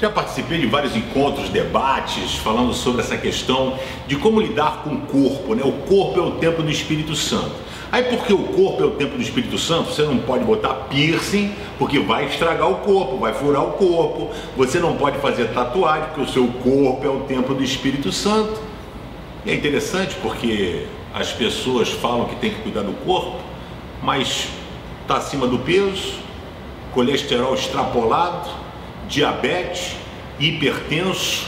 Já participei de vários encontros, debates, falando sobre essa questão de como lidar com o corpo. Né? O corpo é o templo do Espírito Santo. Aí, porque o corpo é o templo do Espírito Santo, você não pode botar piercing, porque vai estragar o corpo, vai furar o corpo. Você não pode fazer tatuagem, porque o seu corpo é o templo do Espírito Santo. E é interessante porque as pessoas falam que tem que cuidar do corpo, mas está acima do peso, colesterol extrapolado, diabetes, hipertenso,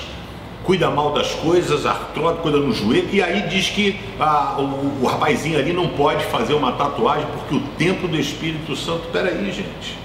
cuida mal das coisas, artrose, cuida no joelho, e aí diz que ah, o, o rapazinho ali não pode fazer uma tatuagem porque o templo do Espírito Santo. Peraí, gente.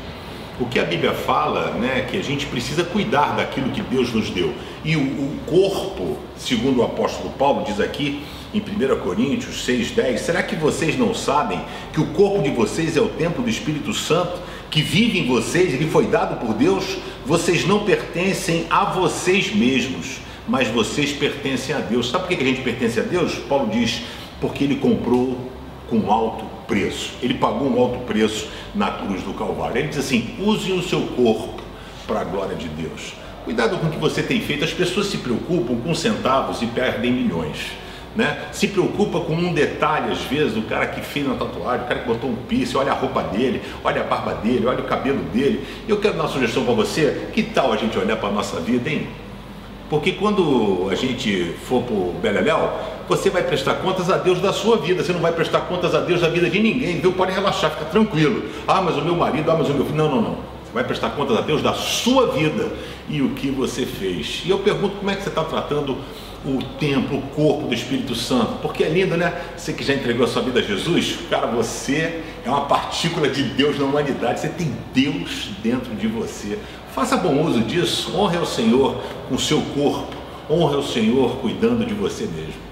O que a Bíblia fala, né, é que a gente precisa cuidar daquilo que Deus nos deu. E o, o corpo, segundo o apóstolo Paulo diz aqui em 1 Coríntios 6,10, será que vocês não sabem que o corpo de vocês é o templo do Espírito Santo que vive em vocês, ele foi dado por Deus? Vocês não pertencem a vocês mesmos, mas vocês pertencem a Deus. Sabe por que a gente pertence a Deus? Paulo diz, porque ele comprou com alto preço. Ele pagou um alto preço na cruz do Calvário. Ele diz assim: use o seu corpo para a glória de Deus. Cuidado com o que você tem feito. As pessoas se preocupam com centavos e perdem milhões. Né? Se preocupa com um detalhe, às vezes, o cara que fez uma tatuagem, o cara que botou um piercing, olha a roupa dele, olha a barba dele, olha o cabelo dele. Eu quero dar uma sugestão para você: que tal a gente olhar para a nossa vida, hein? Porque quando a gente for para o Beleléu, você vai prestar contas a Deus da sua vida, você não vai prestar contas a Deus da vida de ninguém, viu? Pode relaxar, fica tranquilo. Ah, mas o meu marido, ah, mas o meu filho. Não, não, não. Vai prestar contas a Deus da sua vida e o que você fez. E eu pergunto como é que você está tratando o templo, o corpo do Espírito Santo, porque é lindo, né? Você que já entregou a sua vida a Jesus, cara, você é uma partícula de Deus na humanidade, você tem Deus dentro de você. Faça bom uso disso, honre ao Senhor com o seu corpo, honre ao Senhor cuidando de você mesmo.